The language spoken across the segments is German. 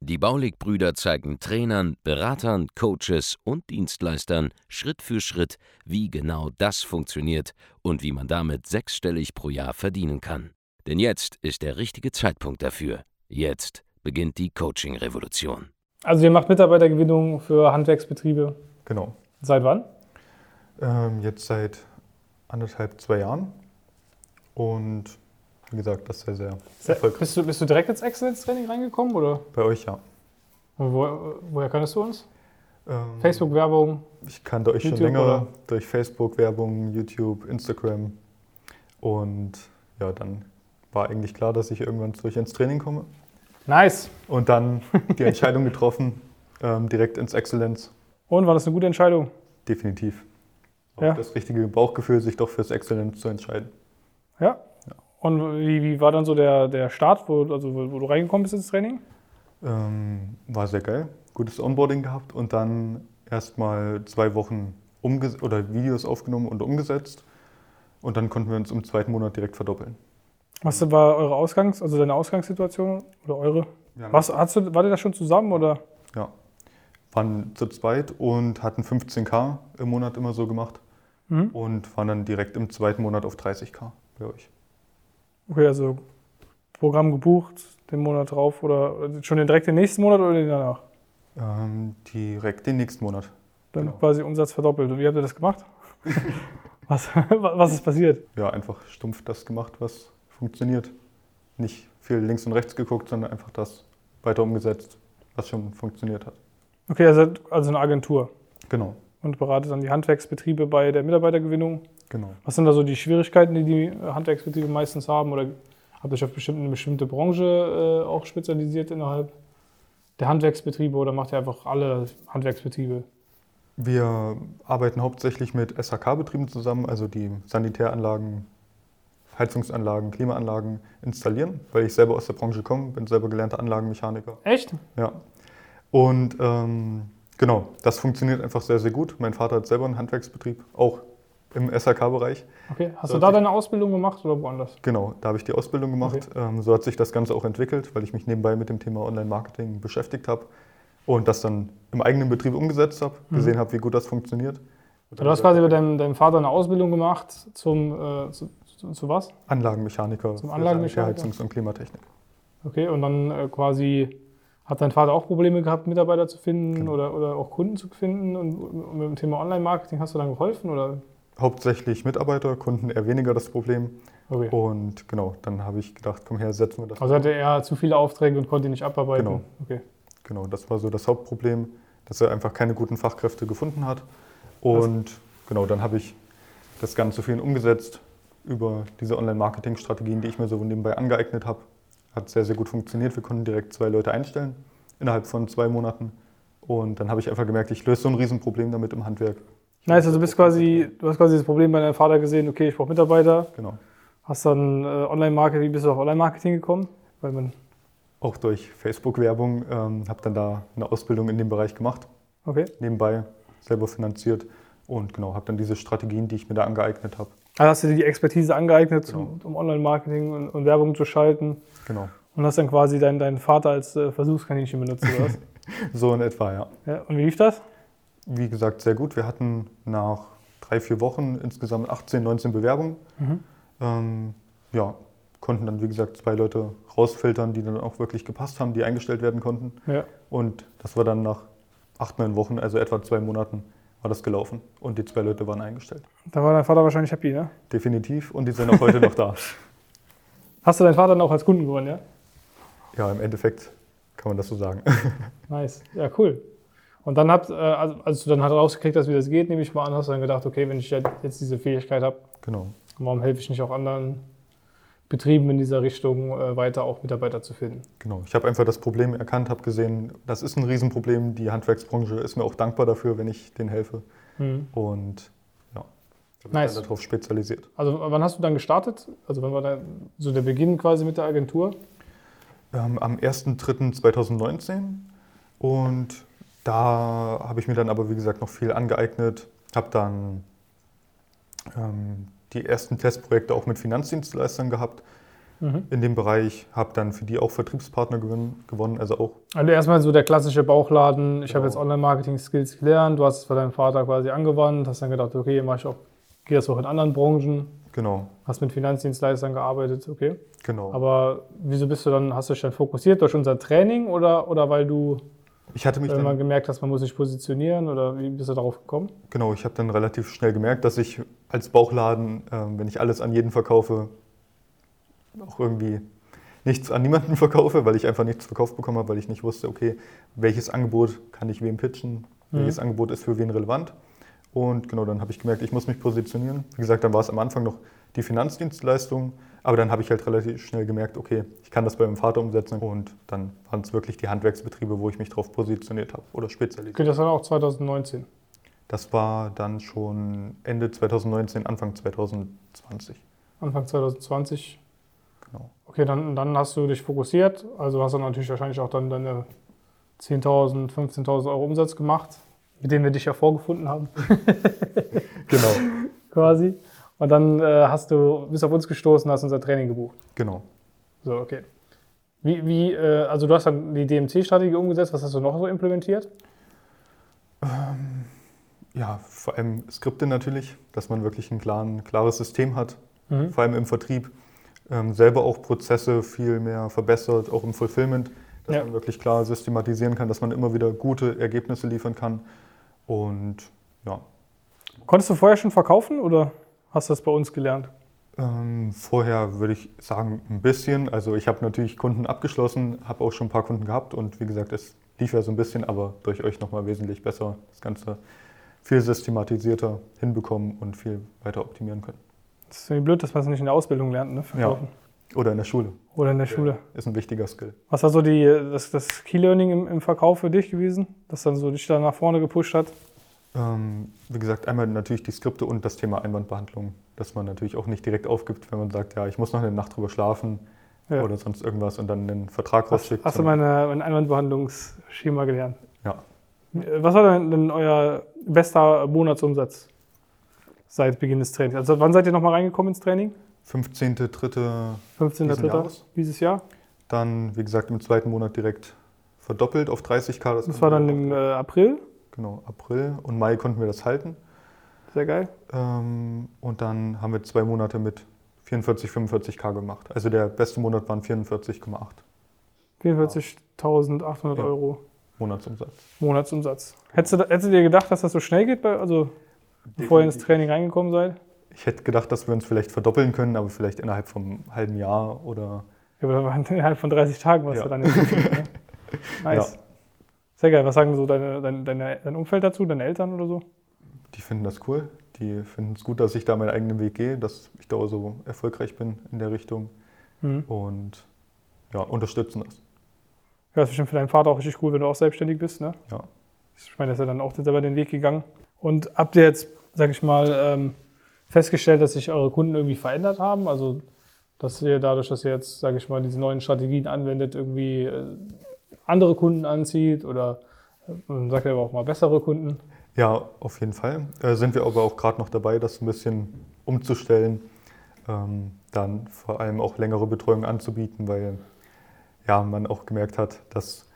Die Baulig-Brüder zeigen Trainern, Beratern, Coaches und Dienstleistern Schritt für Schritt, wie genau das funktioniert und wie man damit sechsstellig pro Jahr verdienen kann. Denn jetzt ist der richtige Zeitpunkt dafür. Jetzt beginnt die Coaching-Revolution. Also ihr macht Mitarbeitergewinnung für Handwerksbetriebe. Genau. Seit wann? Ähm, jetzt seit anderthalb, zwei Jahren. Und wie gesagt, das ist sehr, sehr erfolgreich. Bist du, bist du direkt ins Excellence-Training reingekommen? Oder? Bei euch ja. Wo, woher kanntest du uns? Ähm, Facebook-Werbung? Ich kannte euch schon YouTube, länger oder? durch Facebook-Werbung, YouTube, Instagram. Und ja, dann war eigentlich klar, dass ich irgendwann durch ins Training komme. Nice. Und dann die Entscheidung getroffen, ähm, direkt ins Excellence. Und war das eine gute Entscheidung? Definitiv. Auch Ja. das richtige Bauchgefühl, sich doch fürs Excellence zu entscheiden. Ja. Und wie, wie war dann so der, der Start, wo, also wo, wo du reingekommen bist ins Training? Ähm, war sehr geil. Gutes Onboarding gehabt und dann erstmal zwei Wochen oder Videos aufgenommen und umgesetzt. Und dann konnten wir uns im zweiten Monat direkt verdoppeln. Was war eure Ausgangs-, also deine Ausgangssituation oder eure? Ja. Was, hast du, wart ihr da schon zusammen oder? Ja. Waren zu zweit und hatten 15k im Monat immer so gemacht. Mhm. Und waren dann direkt im zweiten Monat auf 30k bei euch. Okay, also Programm gebucht, den Monat drauf oder schon den direkt den nächsten Monat oder den danach? Ähm, direkt den nächsten Monat. Dann Genau. quasi Umsatz verdoppelt. Und wie habt ihr das gemacht? was, was ist passiert? Ja, einfach stumpf das gemacht, was funktioniert. Nicht viel links und rechts geguckt, sondern einfach das weiter umgesetzt, was schon funktioniert hat. Okay, also, also eine Agentur Genau, und beratet dann die Handwerksbetriebe bei der Mitarbeitergewinnung. Genau. Was sind da so die Schwierigkeiten, die die Handwerksbetriebe meistens haben? Oder habt ihr euch auf bestimmte, eine bestimmte Branche äh, auch spezialisiert innerhalb der Handwerksbetriebe oder macht ihr einfach alle Handwerksbetriebe? Wir arbeiten hauptsächlich mit SHK-Betrieben zusammen, also die Sanitäranlagen, Heizungsanlagen, Klimaanlagen installieren, weil ich selber aus der Branche komme, bin selber gelernter Anlagenmechaniker. Echt? Ja. Und ähm, genau, das funktioniert einfach sehr, sehr gut. Mein Vater hat selber einen Handwerksbetrieb, auch im SHK-Bereich. Okay. Hast So du da deine Ausbildung gemacht oder woanders? Genau, da habe ich die Ausbildung gemacht. Ähm, so hat sich das Ganze auch entwickelt, weil ich mich nebenbei mit dem Thema Online-Marketing beschäftigt habe und das dann im eigenen Betrieb umgesetzt habe, Mhm. gesehen habe, wie gut das funktioniert. Du hast quasi bei deinem, deinem Vater eine Ausbildung gemacht zum, äh, zu, zu, zu was? Anlagenmechaniker, Zum Anlagenmechaniker? Heizungs- und Klimatechnik. Okay, und dann äh, quasi hat dein Vater auch Probleme gehabt, Mitarbeiter zu finden Genau. oder, oder auch Kunden zu finden und, und mit dem Thema Online-Marketing hast du dann geholfen oder? Hauptsächlich Mitarbeiter, Kunden eher weniger das Problem. Okay. Und genau, dann habe ich gedacht, komm her, setzen wir das. Also hatte er zu viele Aufträge und konnte nicht abarbeiten. Genau. Okay. Genau, das war so das Hauptproblem, dass er einfach keine guten Fachkräfte gefunden hat. Und genau, dann habe ich das Ganze für ihn umgesetzt über diese Online-Marketing-Strategien, die ich mir so nebenbei angeeignet habe. Hat sehr, sehr gut funktioniert. Wir konnten direkt zwei Leute einstellen innerhalb von zwei Monaten. Und dann habe ich einfach gemerkt, ich löse so ein Riesenproblem damit im Handwerk. Nice, also du bist quasi, du hast quasi das Problem bei deinem Vater gesehen, okay, ich brauche Mitarbeiter. Genau. Hast dann äh, Online-Marketing, bist du auf Online-Marketing gekommen? Weil man, Auch durch Facebook-Werbung ähm, habe dann da eine Ausbildung in dem Bereich gemacht. okay. nebenbei selber finanziert und genau, habe dann diese Strategien, die ich mir da angeeignet habe. Also hast du dir die Expertise angeeignet, Genau. um, um Online-Marketing und, und Werbung zu schalten Genau, und hast dann quasi deinen, deinen Vater als äh, Versuchskaninchen benutzt, oder was? so in etwa, ja. ja, und wie lief das? Wie gesagt, sehr gut. Wir hatten nach drei, vier Wochen insgesamt 18, 19 Bewerbungen. Mhm. Ähm, ja, konnten dann, wie gesagt, zwei Leute rausfiltern, die dann auch wirklich gepasst haben, die eingestellt werden konnten. Ja. Und das war dann nach acht, neun Wochen, also etwa zwei Monaten, war das gelaufen. Und die zwei Leute waren eingestellt. Da war dein Vater wahrscheinlich happy, ne? Definitiv. Und die sind auch heute noch da. Hast du deinen Vater dann auch als Kunden gewonnen, ja? Ja, im Endeffekt kann man das so sagen. Nice. Ja, cool. Und dann habt, äh, also, als du dann halt rausgekriegt hast, wie das geht, nehme ich mal an, hast du dann gedacht, okay, wenn ich jetzt diese Fähigkeit habe, genau. warum helfe ich nicht auch anderen Betrieben in dieser Richtung äh, weiter auch Mitarbeiter zu finden? Genau, ich habe einfach das Problem erkannt, habe gesehen, das ist ein Riesenproblem. Die Handwerksbranche ist mir auch dankbar dafür, wenn ich denen helfe. Mhm. Und ja, Habe Nice. mich dann darauf spezialisiert. Also wann hast du dann gestartet? Also wann war da so der Beginn quasi mit der Agentur? Ähm, am 1.3.2019 und da habe ich mir dann aber, wie gesagt, noch viel angeeignet. Habe dann ähm, die ersten Testprojekte auch mit Finanzdienstleistern gehabt Mhm. in dem Bereich. Habe dann für die auch Vertriebspartner gewonnen, also auch Also erstmal so der klassische Bauchladen, ich habe Genau. jetzt Online-Marketing-Skills gelernt, du hast es bei deinem Vater quasi angewandt, hast dann gedacht, okay, mach ich auch, gehe das auch in anderen Branchen, genau, hast mit Finanzdienstleistern gearbeitet, okay. genau. Aber wieso bist du dann, hast du dich dann fokussiert durch unser Training oder, oder weil du ich hatte mich irgendwann dann, gemerkt hast, man muss sich positionieren oder wie bist du darauf gekommen? genau, ich habe dann relativ schnell gemerkt, dass ich als Bauchladen, ähm, wenn ich alles an jeden verkaufe, auch irgendwie nichts an niemanden verkaufe, weil ich einfach nichts verkauft bekommen habe, weil ich nicht wusste, okay, welches Angebot kann ich wem pitchen, Mhm. welches Angebot ist für wen relevant. Und genau, dann habe ich gemerkt, ich muss mich positionieren. Wie gesagt, dann war es am Anfang noch die Finanzdienstleistung, aber dann habe ich halt relativ schnell gemerkt, okay, ich kann das bei meinem Vater umsetzen und dann waren es wirklich die Handwerksbetriebe, wo ich mich darauf positioniert habe oder spezialisiert. Okay, das war auch 2019. Das war dann schon Ende 2019, Anfang 2020. Anfang 2020. Genau. Okay, dann, dann hast du dich fokussiert. Also hast du natürlich wahrscheinlich auch dann deine 10.000, 15.000 Euro Umsatz gemacht, mit denen wir dich ja vorgefunden haben, Genau, quasi. Und dann äh, hast du, bist auf uns gestoßen, hast unser Training gebucht. genau. So, okay. Wie, wie äh, also du hast dann die DMC-Strategie umgesetzt. Was hast du noch so implementiert? Ja, vor allem Skripte natürlich, dass man wirklich ein klaren, klares System hat, Mhm. vor allem im Vertrieb. Ähm, selber auch Prozesse viel mehr verbessert, auch im Fulfillment, dass Ja. man wirklich klar systematisieren kann, dass man immer wieder gute Ergebnisse liefern kann. Und ja, Konntest du vorher schon verkaufen oder hast du das bei uns gelernt? ähm, vorher würde ich sagen ein bisschen. Also ich habe natürlich Kunden abgeschlossen, habe auch schon ein paar Kunden gehabt und wie gesagt, es lief ja so ein bisschen, aber durch euch nochmal wesentlich besser das Ganze viel systematisierter hinbekommen und viel weiter optimieren können. Das ist irgendwie blöd, dass man es nicht in der Ausbildung lernt, ne? Verkaufen. Oder in der Schule. Oder in der Schule. Ist ein wichtiger Skill. Was war so die, das, das Key-Learning im, im Verkauf für dich gewesen, das dann so dich da nach vorne gepusht hat? Ähm, wie gesagt, einmal natürlich die Skripte und das Thema Einwandbehandlung, dass man natürlich auch nicht direkt aufgibt, wenn man sagt, ja, ich muss noch eine Nacht drüber schlafen Ja. oder sonst irgendwas und dann einen Vertrag Hast, rausschickt. hast du meine, mein Einwandbehandlungsschema gelernt? Ja. Äh, Was war denn, denn euer bester Monatsumsatz seit Beginn des Trainings? Also wann seid ihr nochmal reingekommen ins Training? 15.3. 15.3. Diesen Jahres? dieses Jahr? Dann, wie gesagt, im zweiten Monat direkt verdoppelt auf 30k. Das war dann im äh, April. Genau, April und Mai konnten wir das halten. Sehr geil. Ähm, und dann haben wir zwei Monate mit 44, 45k gemacht. Also der beste Monat waren 44,8 44.800 Ja. Euro Monatsumsatz. Monatsumsatz. Hättest du, hättest du dir gedacht, dass das so schnell geht, bei, also bevor ihr ins Training reingekommen seid? Ich hätte gedacht, dass wir uns vielleicht verdoppeln können, aber vielleicht innerhalb vom einem halben Jahr oder Ja, aber innerhalb von 30 Tagen warst Ja. du dann Training, ne? Nice. Sehr geil. Was sagen so deine, dein, deine, dein Umfeld dazu, deine Eltern oder so? die finden das cool. Die finden es gut, dass ich da meinen eigenen Weg gehe, dass ich da so erfolgreich bin in der Richtung Mhm. und ja, unterstützen das. Ja, ist bestimmt für deinen Vater auch richtig cool, wenn du auch selbstständig bist, ne? Ja. Ich meine, der ist ja dann auch selber den Weg gegangen. Und habt ihr jetzt, sag ich mal, ähm, festgestellt, dass sich eure Kunden irgendwie verändert haben? Also, dass ihr dadurch, dass ihr jetzt, sag ich mal, diese neuen Strategien anwendet, irgendwie äh, andere Kunden anzieht oder äh, sagt ja aber auch mal bessere Kunden? Ja, auf jeden Fall. Äh, sind wir aber auch gerade noch dabei, das ein bisschen umzustellen, ähm, dann vor allem auch längere Betreuung anzubieten, weil ja, man auch gemerkt hat, dass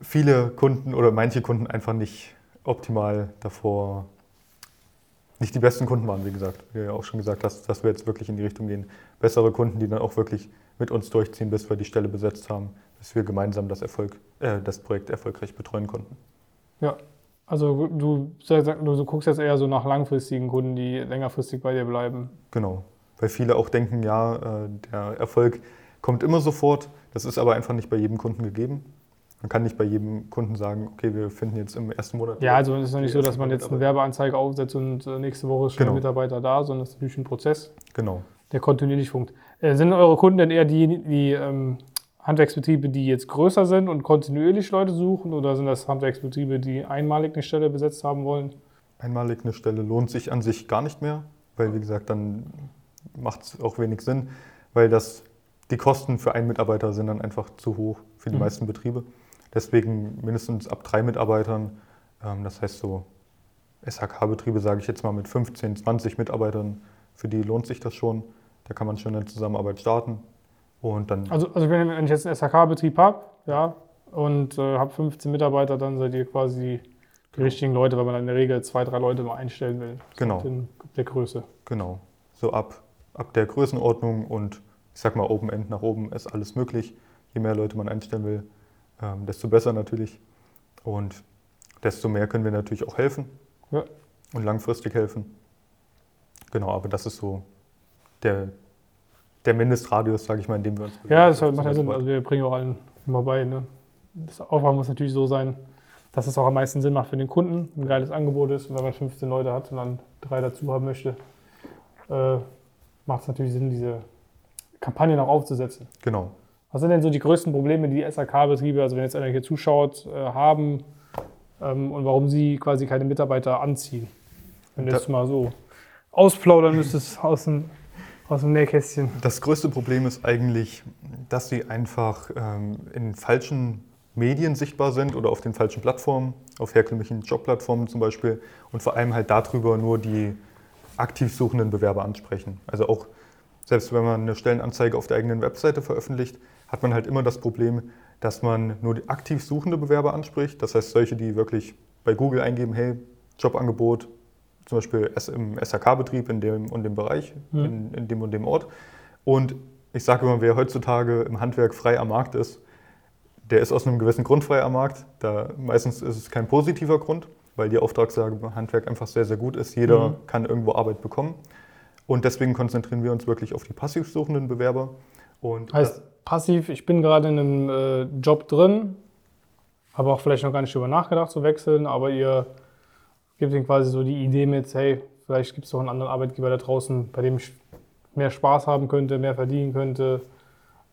viele Kunden oder manche Kunden einfach nicht optimal davor nicht die besten Kunden waren, wie gesagt, wie du ja auch schon gesagt hast, dass wir jetzt wirklich in die Richtung gehen. Bessere Kunden, die dann auch wirklich mit uns durchziehen, bis wir die Stelle besetzt haben, bis wir gemeinsam das, Erfolg, äh, das Projekt erfolgreich betreuen konnten. Ja. Also du, du, guckst jetzt eher so nach langfristigen Kunden, die längerfristig bei dir bleiben. Genau, weil viele auch denken, ja, äh, der Erfolg kommt immer sofort. Das ist aber einfach nicht bei jedem Kunden gegeben. Man kann nicht bei jedem Kunden sagen, okay, wir finden jetzt im ersten Monat. Ja, also es ist noch nicht so, dass man jetzt eine. Werbeanzeige aufsetzt und äh, nächste Woche ist schon Genau. ein Mitarbeiter da, sondern es ist natürlich ein Prozess, Genau. der kontinuierlich funkt. Äh, sind eure Kunden denn eher die, die ähm, Handwerksbetriebe, die jetzt größer sind und kontinuierlich Leute suchen oder sind das Handwerksbetriebe, die einmalig eine Stelle besetzt haben wollen? einmalig eine Stelle lohnt sich an sich gar nicht mehr, weil wie gesagt, dann macht es auch wenig Sinn, weil das, die Kosten für einen Mitarbeiter sind dann einfach zu hoch für die Mhm. meisten Betriebe. Deswegen mindestens ab drei Mitarbeitern, ähm, das heißt so SHK-Betriebe, sage ich jetzt mal mit 15, 20 Mitarbeitern, für die lohnt sich das schon. Da kann man schon eine Zusammenarbeit starten. Und dann, Also, also wenn, wenn ich jetzt einen SHK-Betrieb habe, ja, und äh, habe 15 Mitarbeiter, dann seid ihr quasi die richtigen Leute, weil man in der Regel zwei, drei Leute mal einstellen will. Genau. In der Größe. genau, so ab, ab der Größenordnung und ich sag mal Open End nach oben ist alles möglich. Je mehr Leute man einstellen will, ähm, desto besser natürlich. Und desto mehr können wir natürlich auch helfen Ja. und langfristig helfen. Genau, aber das ist so der, der Mindestradius, sage ich mal, in dem wir uns Ja, das macht ja Sinn. Also wir bringen auch allen immer bei. Ne? Das Aufwand muss natürlich so sein, dass es auch am meisten Sinn macht für den Kunden, ein geiles Angebot ist. Und wenn man 15 Leute hat und dann drei dazu haben möchte, äh, macht es natürlich Sinn, diese Kampagne noch aufzusetzen. Genau. Was sind denn so die größten Probleme, die die SAK-Betriebe, also wenn jetzt einer hier zuschaut, äh, haben ähm, und warum sie quasi keine Mitarbeiter anziehen? Wenn du Da- jetzt mal so ausplaudern müsstest aus dem, aus dem Nähkästchen. Das größte Problem ist eigentlich, dass sie einfach ähm, in falschen Medien sichtbar sind oder auf den falschen Plattformen, auf herkömmlichen Jobplattformen zum Beispiel und vor allem halt darüber nur die aktiv suchenden Bewerber ansprechen. Also auch selbst wenn man eine Stellenanzeige auf der eigenen Webseite veröffentlicht, hat man halt immer das Problem, dass man nur die aktiv suchende Bewerber anspricht. Das heißt solche, die wirklich bei Google eingeben, hey, Jobangebot, zum Beispiel im SHK-Betrieb in dem und dem Bereich, Mhm. in, in dem und dem Ort. Und ich sage immer, wer heutzutage im Handwerk frei am Markt ist, der ist aus einem gewissen Grund frei am Markt. Da meistens ist es kein positiver Grund, weil die Auftragslage beim Handwerk einfach sehr, sehr gut ist. Jeder Mhm. kann irgendwo Arbeit bekommen. Und deswegen konzentrieren wir uns wirklich auf die passiv suchenden Bewerber. Und Heißt passiv, ich bin gerade in einem äh, Job drin, habe auch vielleicht noch gar nicht drüber nachgedacht zu wechseln, aber ihr gebt ihnen quasi so die Idee mit, hey, vielleicht gibt es doch einen anderen Arbeitgeber da draußen, bei dem ich mehr Spaß haben könnte, mehr verdienen könnte,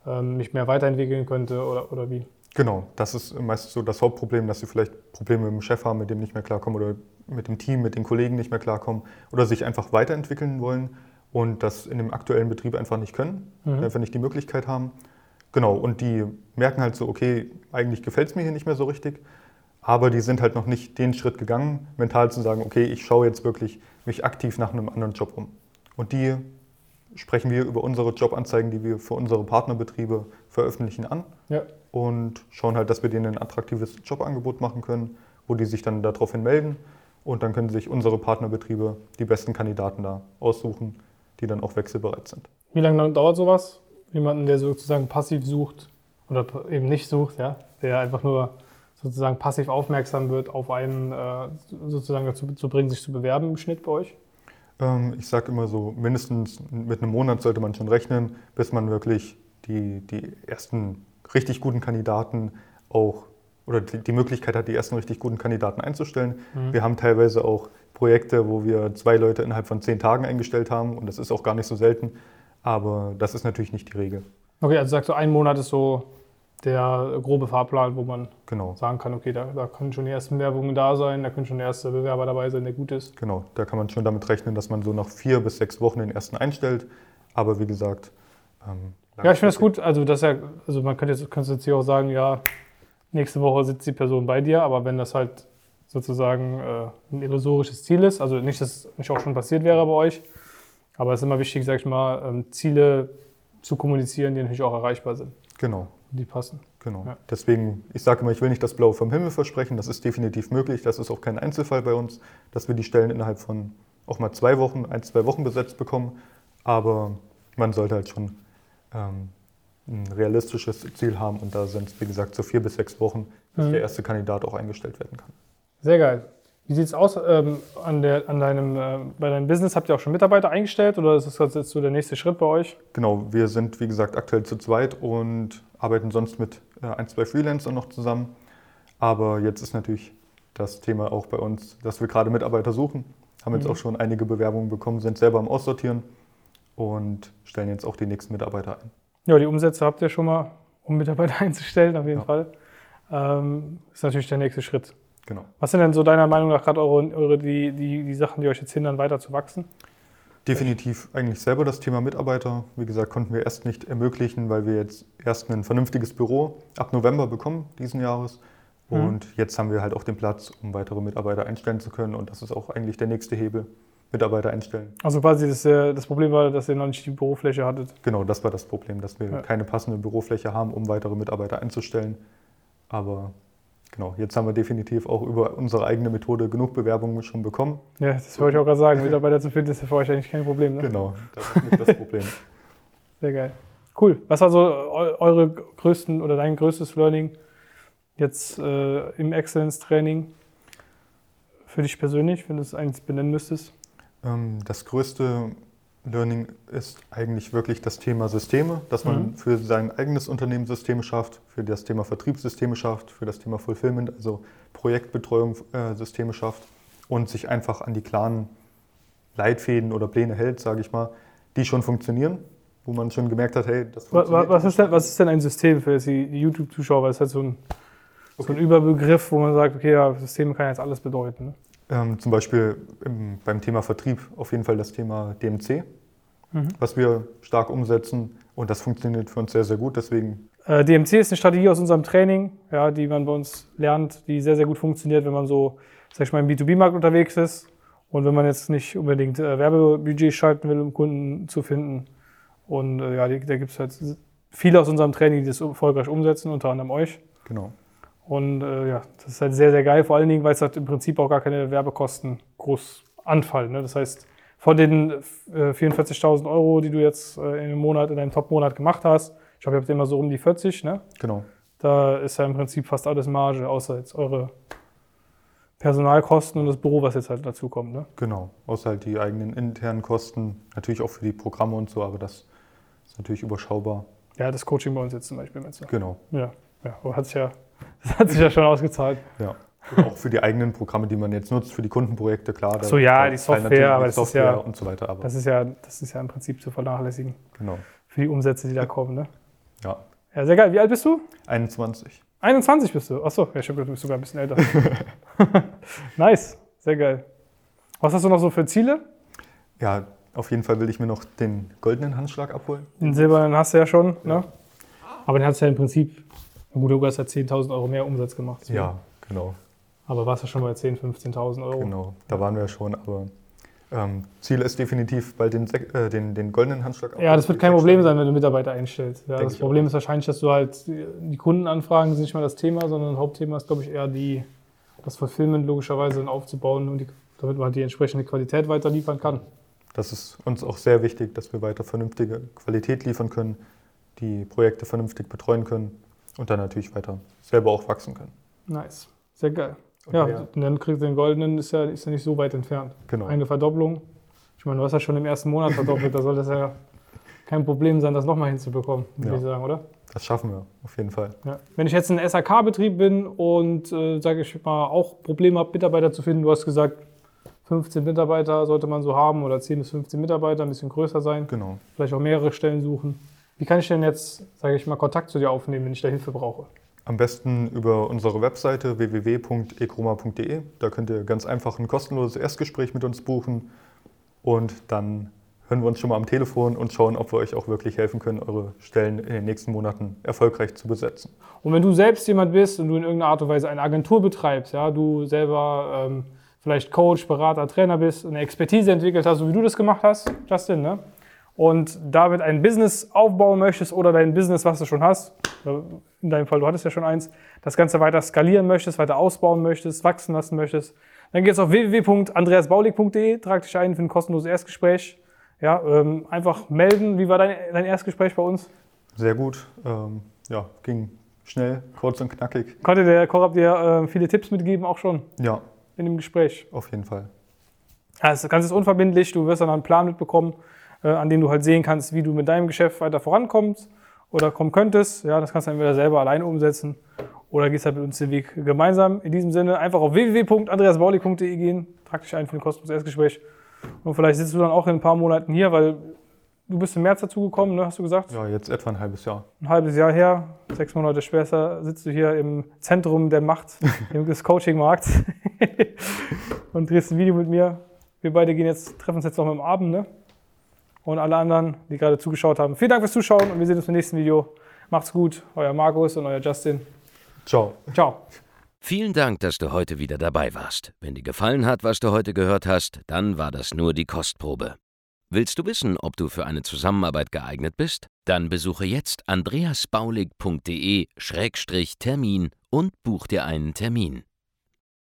ähm, mich mehr weiterentwickeln könnte oder, oder wie? Genau, das ist meistens so das Hauptproblem, dass sie vielleicht Probleme mit dem Chef haben, mit dem nicht mehr klarkommen oder mit dem Team, mit den Kollegen nicht mehr klarkommen oder sich einfach weiterentwickeln wollen und das in dem aktuellen Betrieb einfach nicht können, Mhm. einfach nicht die Möglichkeit haben. Genau, und die merken halt so, okay, eigentlich gefällt es mir hier nicht mehr so richtig, aber die sind halt noch nicht den Schritt gegangen, mental zu sagen, okay, ich schaue jetzt wirklich mich aktiv nach einem anderen Job um. Und die sprechen wir über unsere Jobanzeigen, die wir für unsere Partnerbetriebe veröffentlichen, an Ja. und schauen halt, dass wir denen ein attraktives Jobangebot machen können, wo die sich dann daraufhin melden und dann können sich unsere Partnerbetriebe die besten Kandidaten da aussuchen, die dann auch wechselbereit sind. Wie lange dauert sowas? Jemanden, der sozusagen passiv sucht oder eben nicht sucht, ja, der einfach nur sozusagen passiv aufmerksam wird, auf einen äh, sozusagen dazu zu bringen, sich zu bewerben im Schnitt bei euch? Ähm, ich sage immer so, mindestens mit einem Monat sollte man schon rechnen, bis man wirklich die, die ersten richtig guten Kandidaten auch oder die, die Möglichkeit hat, die ersten richtig guten Kandidaten einzustellen. Mhm. Wir haben teilweise auch Projekte, wo wir zwei Leute innerhalb von zehn Tagen eingestellt haben und das ist auch gar nicht so selten, aber das ist natürlich nicht die Regel. Okay, also sagst du, ein Monat ist so der grobe Fahrplan, wo man Genau. sagen kann, okay, da, da können schon die ersten Bewerbungen da sein, da können schon der erste Bewerber dabei sein, der gut ist. Genau, da kann man schon damit rechnen, dass man so nach vier bis sechs Wochen den ersten einstellt. Aber wie gesagt, ähm, Ja, ich finde das gut. Also, das ja, also man könnte jetzt, könnte jetzt hier auch sagen, ja, nächste Woche sitzt die Person bei dir, aber wenn das halt sozusagen äh, ein illusorisches Ziel ist, also nicht, dass es nicht auch schon passiert wäre bei euch, aber es ist immer wichtig, sag ich mal, ähm, Ziele zu kommunizieren, die natürlich auch erreichbar sind, Genau, die passen. genau. Ja. Deswegen, ich sage immer, ich will nicht das Blaue vom Himmel versprechen. Das ist definitiv möglich. Das ist auch kein Einzelfall bei uns, dass wir die Stellen innerhalb von auch mal zwei Wochen, ein, zwei Wochen besetzt bekommen. Aber man sollte halt schon ähm, ein realistisches Ziel haben. Und da sind es, wie gesagt, so vier bis sechs Wochen, bis Mhm. der erste Kandidat auch eingestellt werden kann. Sehr geil. Wie sieht es aus ähm, an der, an deinem, äh, bei deinem Business? Habt ihr auch schon Mitarbeiter eingestellt oder ist das jetzt so der nächste Schritt bei euch? Genau, wir sind wie gesagt aktuell zu zweit und arbeiten sonst mit äh, ein, zwei Freelancern noch zusammen. Aber jetzt ist natürlich das Thema auch bei uns, dass wir gerade Mitarbeiter suchen. Haben jetzt Mhm. auch schon einige Bewerbungen bekommen, sind selber am Aussortieren und stellen jetzt auch die nächsten Mitarbeiter ein. Ja, die Umsätze habt ihr schon mal, um Mitarbeiter einzustellen, auf jeden Ja. Fall. Ähm, ist natürlich der nächste Schritt. Genau. Was sind denn so deiner Meinung nach gerade eure, eure die, die, die Sachen, die euch jetzt hindern, weiter zu wachsen? Definitiv eigentlich selber das Thema Mitarbeiter. Wie gesagt, konnten wir erst nicht ermöglichen, weil wir jetzt erst ein vernünftiges Büro ab November bekommen diesen Jahres. Mhm. Und jetzt haben wir halt auch den Platz, um weitere Mitarbeiter einstellen zu können. Und das ist auch eigentlich der nächste Hebel. Mitarbeiter einstellen. Also quasi das, äh, das Problem war, dass ihr noch nicht die Bürofläche hattet. Genau, das war das Problem, dass wir Ja. keine passende Bürofläche haben, um weitere Mitarbeiter einzustellen. Aber genau, jetzt haben wir definitiv auch über unsere eigene Methode genug Bewerbungen schon bekommen. Ja, das wollte ich auch gerade sagen. Mitarbeiter zu finden ist ja für euch eigentlich kein Problem. Ne? Genau, das ist nicht das Problem. Sehr geil. Cool. Was war so eu- eure größten oder dein größtes Learning jetzt äh, im Excellence-Training für dich persönlich, wenn du es eigentlich benennen müsstest? Ähm, Das größte Learning ist eigentlich wirklich das Thema Systeme, dass man Mhm. für sein eigenes Unternehmen Systeme schafft, für das Thema Vertriebssysteme schafft, für das Thema Fulfillment, also Projektbetreuung äh, Systeme schafft und sich einfach an die klaren Leitfäden oder Pläne hält, sage ich mal, die schon funktionieren, wo man schon gemerkt hat, hey, das funktioniert. Was ist denn, was ist denn ein System für die YouTube-Zuschauer? Weil es halt so ein, so ein Überbegriff, wo man sagt, okay, ja, System kann jetzt alles bedeuten. Ähm, zum Beispiel im, beim Thema Vertrieb auf jeden Fall das Thema DMC, Mhm. was wir stark umsetzen und das funktioniert für uns sehr, sehr gut. Deswegen Äh, DMC ist eine Strategie aus unserem Training, ja, die man bei uns lernt, die sehr, sehr gut funktioniert, wenn man so, sag ich mal, im B2B-Markt unterwegs ist und wenn man jetzt nicht unbedingt äh, Werbebudget schalten will, um Kunden zu finden. Und äh, ja, die, da gibt es halt viele aus unserem Training, die das erfolgreich umsetzen, unter anderem euch. genau. Und äh, ja, das ist halt sehr, sehr geil, vor allen Dingen, weil es halt im Prinzip auch gar keine Werbekosten groß anfallen. Ne? Das heißt, von den äh, 44.000 Euro, die du jetzt äh, in einem Monat, in deinem Top-Monat gemacht hast, ich glaube, ihr habt immer so um die 40, ne? Genau. Da ist ja im Prinzip fast alles Marge, außer jetzt eure Personalkosten und das Büro, was jetzt halt dazu kommt. Ne? Genau, außer halt die eigenen internen Kosten, natürlich auch für die Programme und so, aber das ist natürlich überschaubar. Ja, das Coaching bei uns jetzt zum Beispiel. Meinst du? Genau, Ja, ja aber hat sich ja, das hat sich ja schon ausgezahlt. ja. Und auch für die eigenen Programme, die man jetzt nutzt, für die Kundenprojekte, klar. so, ja, die Software, aber das ist Software ja- und so weiter, aber Das ist ja, das ist ja im Prinzip zu vernachlässigen genau, für die Umsätze, die da kommen. Ne? ja. Ja, sehr geil. Wie alt bist du? 21. 21 bist du. Achso, ja, stimmt, du bist sogar ein bisschen älter. nice, sehr geil. Was hast du noch so für Ziele? Ja, auf jeden Fall will ich mir noch den goldenen Handschlag abholen. Den silbernen hast du ja schon, ne? Aber den hast du ja im Prinzip, na gut, du hast ja 10.000 Euro mehr Umsatz gemacht. so. Ja, genau, Aber warst ja schon bei 10.000, 15.000 Euro. genau. Da waren wir schon, aber ähm, Ziel ist definitiv bald den, äh, den, den goldenen Handschlag Ja, das wird kein Problem sein, wenn du Mitarbeiter einstellst. Ja, das Problem ist wahrscheinlich, dass du halt die die Kundenanfragen sind nicht mal das Thema, sondern Hauptthema ist, glaube ich, eher die, das Fulfillment logischerweise dann aufzubauen und die, damit man halt die entsprechende Qualität weiter liefern kann. Das ist uns auch sehr wichtig, dass wir weiter vernünftige Qualität liefern können, die Projekte vernünftig betreuen können und dann natürlich weiter selber auch wachsen können. Nice, sehr geil. Und Ja, und dann kriegst du den goldenen, ist ja, ist ja nicht so weit entfernt. genau. Eine Verdopplung. Ich meine, du hast ja schon im ersten Monat verdoppelt, da soll das ja kein Problem sein, das nochmal hinzubekommen, würde Ja. ich sagen, oder? Das schaffen wir auf jeden Fall. Ja. Wenn ich jetzt ein SAK-Betrieb bin und, äh, sage ich mal, auch Probleme habe, Mitarbeiter zu finden, du hast gesagt, 15 Mitarbeiter sollte man so haben oder 10 bis 15 Mitarbeiter, ein bisschen größer sein, Genau. vielleicht auch mehrere Stellen suchen. Wie kann ich denn jetzt, sage ich mal, Kontakt zu dir aufnehmen, wenn ich da Hilfe brauche? Am besten über unsere Webseite www.ekroma.de. Da könnt ihr ganz einfach ein kostenloses Erstgespräch mit uns buchen und dann hören wir uns schon mal am Telefon und schauen, ob wir euch auch wirklich helfen können, eure Stellen in den nächsten Monaten erfolgreich zu besetzen. Und wenn du selbst jemand bist und du in irgendeiner Art und Weise eine Agentur betreibst, ja, du selber ähm, vielleicht Coach, Berater, Trainer bist, eine Expertise entwickelt hast, so wie du das gemacht hast, Justin, ne? Und damit ein Business aufbauen möchtest oder dein Business, was du schon hast, äh, in deinem Fall, du hattest ja schon eins, das Ganze weiter skalieren möchtest, weiter ausbauen möchtest, wachsen lassen möchtest, dann gehst du auf www.andreasbaulig.de, trag dich ein für ein kostenloses Erstgespräch. Ja, ähm, einfach melden. Wie war dein, dein Erstgespräch bei uns? Sehr gut. Ähm, ja, ging schnell, kurz und knackig. Konnte der Korab dir äh, viele Tipps mitgeben, auch schon Ja, in dem Gespräch? auf jeden Fall. Ja, das Ganze ist unverbindlich. Du wirst dann einen Plan mitbekommen, an dem du halt sehen kannst, wie du mit deinem Geschäft weiter vorankommst oder kommen könntest. Ja, das kannst du entweder selber alleine umsetzen oder gehst halt mit uns den Weg gemeinsam. In diesem Sinne einfach auf www.andreasbaulig.de gehen, trag dich ein für ein kostenloses Erstgespräch. Und vielleicht sitzt du dann auch in ein paar Monaten hier, weil du bist im März dazugekommen, ne, hast du gesagt? Ja, jetzt etwa ein halbes Jahr. Ein halbes Jahr her, sechs Monate später, sitzt du hier im Zentrum der Macht des Coaching-Markts und drehst ein Video mit mir. Wir beide gehen jetzt, treffen uns jetzt noch am Abend, ne? Und alle anderen, die gerade zugeschaut haben. Vielen Dank fürs Zuschauen und wir sehen uns im nächsten Video. Macht's gut, euer Markus und euer Justin. Ciao. Ciao. Vielen Dank, dass du heute wieder dabei warst. Wenn dir gefallen hat, was du heute gehört hast, dann war das nur die Kostprobe. Willst du wissen, ob du für eine Zusammenarbeit geeignet bist? Dann besuche jetzt andreasbaulig.de-termin und buch dir einen Termin.